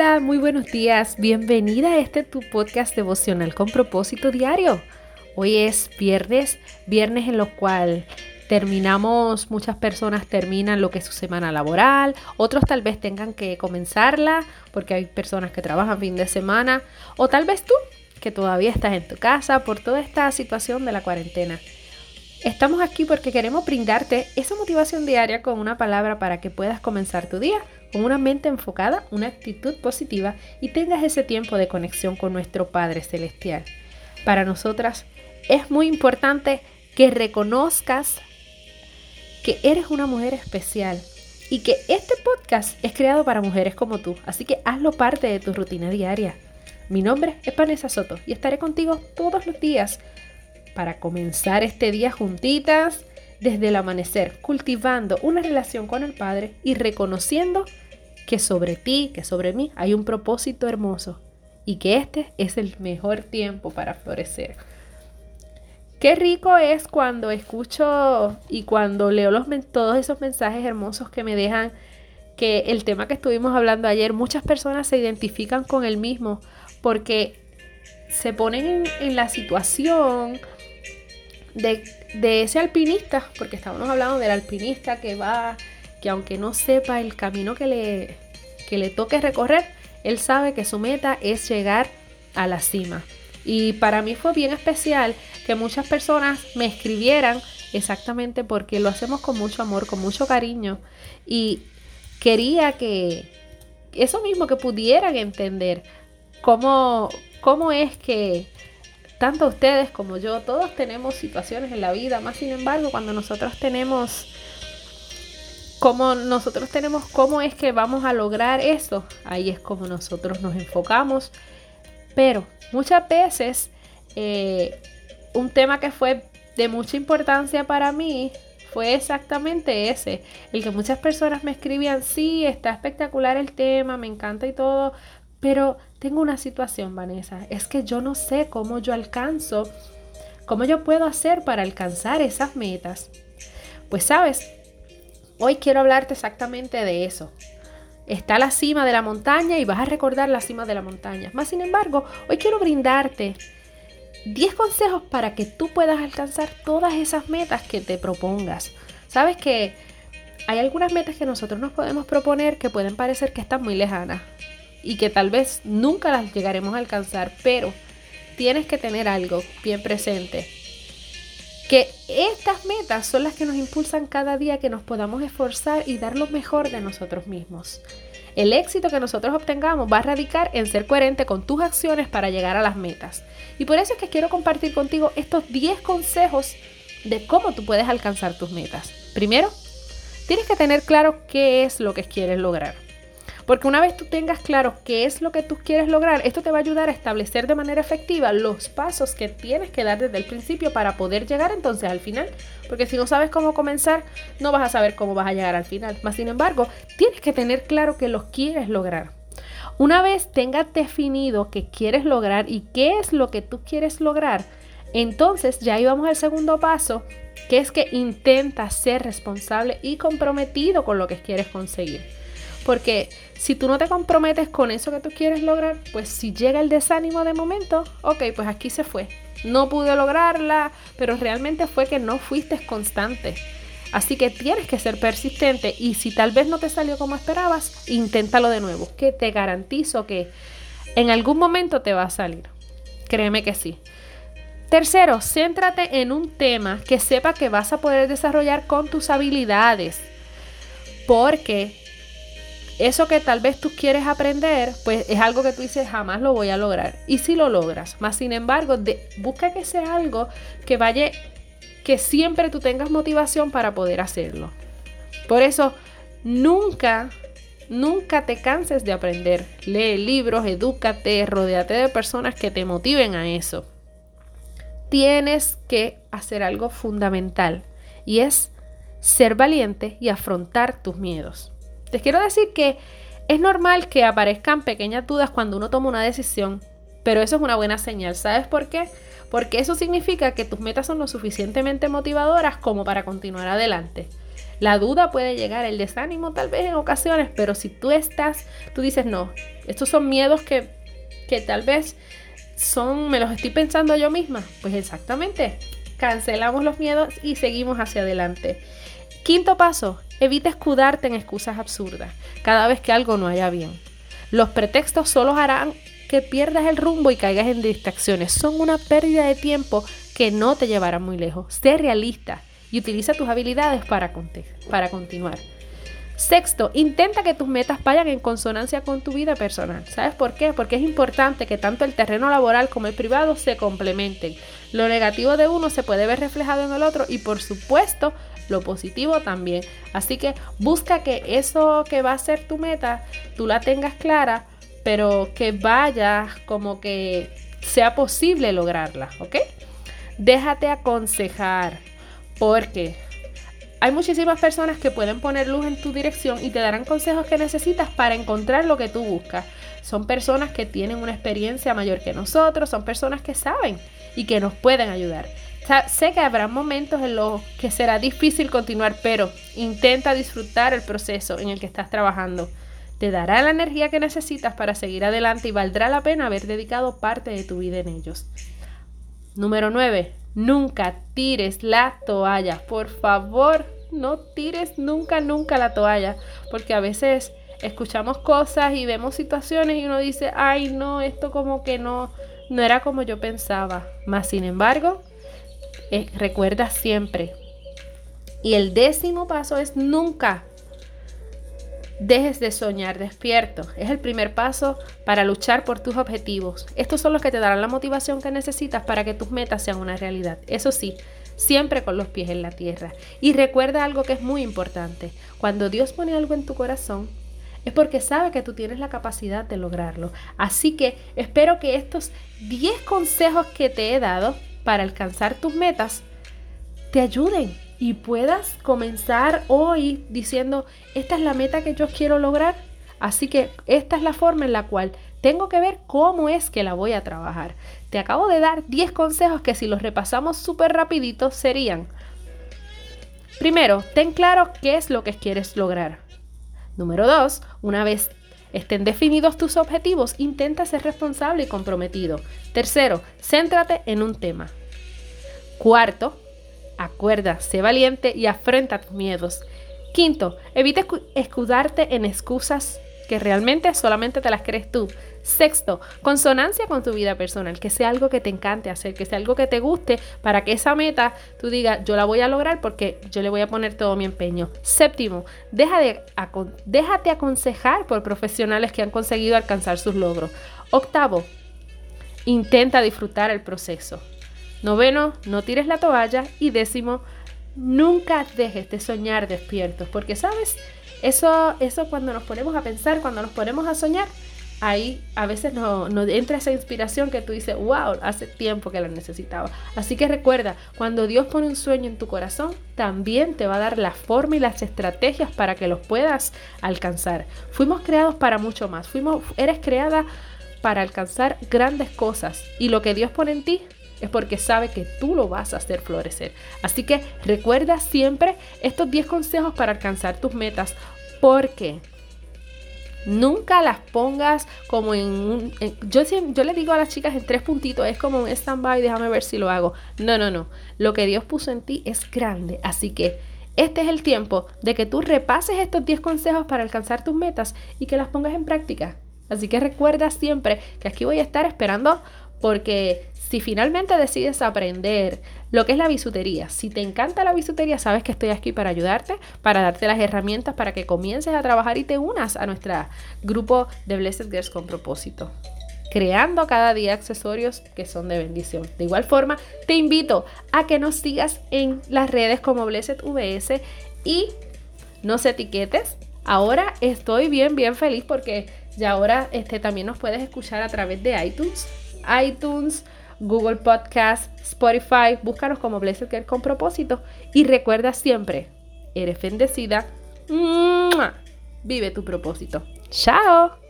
Hola, muy buenos días. Bienvenida a este tu podcast devocional con propósito diario. Hoy es viernes, viernes en lo cual terminamos, muchas personas terminan lo que es su semana laboral, otros tal vez tengan que comenzarla porque hay personas que trabajan fin de semana o tal vez tú que todavía estás en tu casa por toda esta situación de la cuarentena. Estamos aquí porque queremos brindarte esa motivación diaria con una palabra para que puedas comenzar tu día con una mente enfocada, una actitud positiva y tengas ese tiempo de conexión con nuestro Padre Celestial. Para nosotras es muy importante que reconozcas que eres una mujer especial y que este podcast es creado para mujeres como tú, así que hazlo parte de tu rutina diaria. Mi nombre es Vanessa Soto y estaré contigo todos los días para comenzar este día juntitas desde el amanecer, cultivando una relación con el Padre y reconociendo que sobre ti, que sobre mí hay un propósito hermoso y que este es el mejor tiempo para florecer. Qué rico es cuando escucho y cuando leo los, todos esos mensajes hermosos que me dejan que el tema que estuvimos hablando ayer, muchas personas se identifican con el mismo porque se ponen en, la situación de, ese alpinista, porque estábamos hablando del alpinista que va, que aunque no sepa el camino que le, que le toque recorrer, él sabe que su meta es llegar a la cima. Y para mí fue bien especial que muchas personas me escribieran exactamente porque lo hacemos con mucho amor, con mucho cariño. Y quería que eso mismo, que pudieran entender cómo, cómo es que tanto ustedes como yo, todos tenemos situaciones en la vida, más sin embargo, cuando nosotros tenemos como nosotros tenemos cómo es que vamos a lograr eso, ahí es como nosotros nos enfocamos. Pero muchas veces eh, un tema que fue de mucha importancia para mí fue exactamente ese, el que muchas personas me escribían, sí, está espectacular el tema, me encanta y todo, pero tengo una situación, Vanessa, es que yo no sé cómo yo alcanzo, cómo yo puedo hacer para alcanzar esas metas. Pues sabes, hoy quiero hablarte exactamente de eso, está la cima de la montaña y vas a recordar la cima de la montaña. Más sin embargo, hoy quiero brindarte 10 consejos para que tú puedas alcanzar todas esas metas que te propongas. Sabes que hay algunas metas que nosotros nos podemos proponer que pueden parecer que están muy lejanas y que tal vez nunca las llegaremos a alcanzar, pero tienes que tener algo bien presente. Que estas metas son las que nos impulsan cada día que nos podamos esforzar y dar lo mejor de nosotros mismos. El éxito que nosotros obtengamos va a radicar en ser coherente con tus acciones para llegar a las metas. Y por eso es que quiero compartir contigo estos 10 consejos de cómo tú puedes alcanzar tus metas. Primero, tienes que tener claro qué es lo que quieres lograr. Porque una vez tú tengas claro qué es lo que tú quieres lograr, esto te va a ayudar a establecer de manera efectiva los pasos que tienes que dar desde el principio para poder llegar entonces al final. Porque si no sabes cómo comenzar, no vas a saber cómo vas a llegar al final. Más sin embargo, tienes que tener claro que lo quieres lograr. Una vez tengas definido qué quieres lograr y qué es lo que tú quieres lograr, entonces ya íbamos al segundo paso, que es que intenta ser responsable y comprometido con lo que quieres conseguir. Porque si tú no te comprometes con eso que tú quieres lograr, pues si llega el desánimo de momento, ok, pues aquí se fue. No pude lograrla, pero realmente fue que no fuiste constante. Así que tienes que ser persistente y si tal vez no te salió como esperabas, inténtalo de nuevo, que te garantizo que en algún momento te va a salir. Créeme que sí. Tercero, céntrate en un tema que sepa que vas a poder desarrollar con tus habilidades. Porque eso que tal vez tú quieres aprender, pues es algo que tú dices jamás lo voy a lograr. Y si lo logras, más sin embargo, busca que sea algo que vaya, que siempre tú tengas motivación para poder hacerlo. Por eso, nunca, nunca te canses de aprender. Lee libros, edúcate, rodeate de personas que te motiven a eso. Tienes que hacer algo fundamental y es ser valiente y afrontar tus miedos. Les quiero decir que es normal que aparezcan pequeñas dudas cuando uno toma una decisión, pero eso es una buena señal. ¿Sabes por qué? Porque eso significa que tus metas son lo suficientemente motivadoras como para continuar adelante. La duda puede llegar, el desánimo tal vez en ocasiones, pero si tú estás, tú dices, no, Estos son miedos que, que tal vez son, me los estoy pensando yo misma. Pues exactamente, cancelamos los miedos y seguimos hacia adelante. Quinto paso, evita escudarte en excusas absurdas cada vez que algo no haya bien. Los pretextos solo harán que pierdas el rumbo y caigas en distracciones. Son una pérdida de tiempo que no te llevará muy lejos. Sé realista y utiliza tus habilidades para, para continuar. Sexto, intenta que tus metas vayan en consonancia con tu vida personal. ¿Sabes por qué? Porque es importante que tanto el terreno laboral como el privado se complementen. Lo negativo de uno se puede ver reflejado en el otro y por supuesto lo positivo también. Así que busca que eso que va a ser tu meta, tú la tengas clara, pero que vaya como que sea posible lograrla, ¿ok? Déjate aconsejar, porque hay muchísimas personas que pueden poner luz en tu dirección y te darán consejos que necesitas para encontrar lo que tú buscas. Son personas que tienen una experiencia mayor que nosotros, son personas que saben y que nos pueden ayudar. Sé que habrá momentos en los que será difícil continuar, pero intenta disfrutar el proceso en el que estás trabajando. Te dará la energía que necesitas para seguir adelante y valdrá la pena haber dedicado parte de tu vida en ellos. Número 9. Nunca tires la toalla. Por favor, no tires nunca, nunca la toalla. Porque a veces escuchamos cosas y vemos situaciones y uno dice, ay no, esto como que no, no era como yo pensaba. Más sin embargo, eh, recuerda siempre. Y el décimo paso es nunca dejes de soñar despierto. Es el primer paso para luchar por tus objetivos. Estos son los que te darán la motivación que necesitas para que tus metas sean una realidad. Eso sí, siempre con los pies en la tierra. Y recuerda algo que es muy importante. Cuando Dios pone algo en tu corazón, es porque sabe que tú tienes la capacidad de lograrlo. Así que espero que estos 10 consejos que te he dado para alcanzar tus metas te ayuden y puedas comenzar hoy diciendo, esta es la meta que yo quiero lograr. Así que esta es la forma en la cual tengo que ver cómo es que la voy a trabajar. Te acabo de dar 10 consejos que si los repasamos súper rapidito serían, primero, ten claro qué es lo que quieres lograr. Número 2, una vez estén definidos tus objetivos, intenta ser responsable y comprometido. Tercero, céntrate en un tema. Cuarto, Acuerda, sé valiente y afrenta tus miedos. Quinto, evita escudarte en excusas que realmente solamente te las crees tú. Sexto, consonancia con tu vida personal, que sea algo que te encante hacer, que sea algo que te guste para que esa meta tú digas, yo la voy a lograr porque yo le voy a poner todo mi empeño. Séptimo, deja de, déjate aconsejar por profesionales que han conseguido alcanzar sus logros. Octavo, intenta disfrutar el proceso. Noveno, no tires la toalla. Y décimo, nunca dejes de soñar despiertos. Porque, ¿sabes? Eso, eso cuando nos ponemos a pensar, cuando nos ponemos a soñar, ahí a veces nos no entra esa inspiración que tú dices, wow, hace tiempo que la necesitaba. Así que recuerda, cuando Dios pone un sueño en tu corazón, también te va a dar la forma y las estrategias para que los puedas alcanzar. Fuimos creados para mucho más. Fuimos, eres creada para alcanzar grandes cosas. Y lo que Dios pone en ti, es porque sabe que tú lo vas a hacer florecer. Así que recuerda siempre estos 10 consejos para alcanzar tus metas porque nunca las pongas como en un... yo, yo le digo a las chicas en tres puntitos, es como un stand-by, déjame ver si lo hago. No, no, no. Lo que Dios puso en ti es grande. Así que este es el tiempo de que tú repases estos 10 consejos para alcanzar tus metas y que las pongas en práctica. Así que recuerda siempre que aquí voy a estar esperando porque si finalmente decides aprender lo que es la bisutería, si te encanta la bisutería, sabes que estoy aquí para ayudarte, para darte las herramientas para que comiences a trabajar y te unas a nuestro grupo de Blessed Girls con propósito creando cada día accesorios que son de bendición. De igual forma, te invito a que nos sigas en las redes como Blessed VS y nos etiquetes. Ahora estoy bien, bien feliz porque ya ahora este, también nos puedes escuchar a través de iTunes iTunes, Google Podcast, Spotify. Búscanos como Blessed Girl con propósito. Y recuerda siempre, eres bendecida. Vive tu propósito. Chao.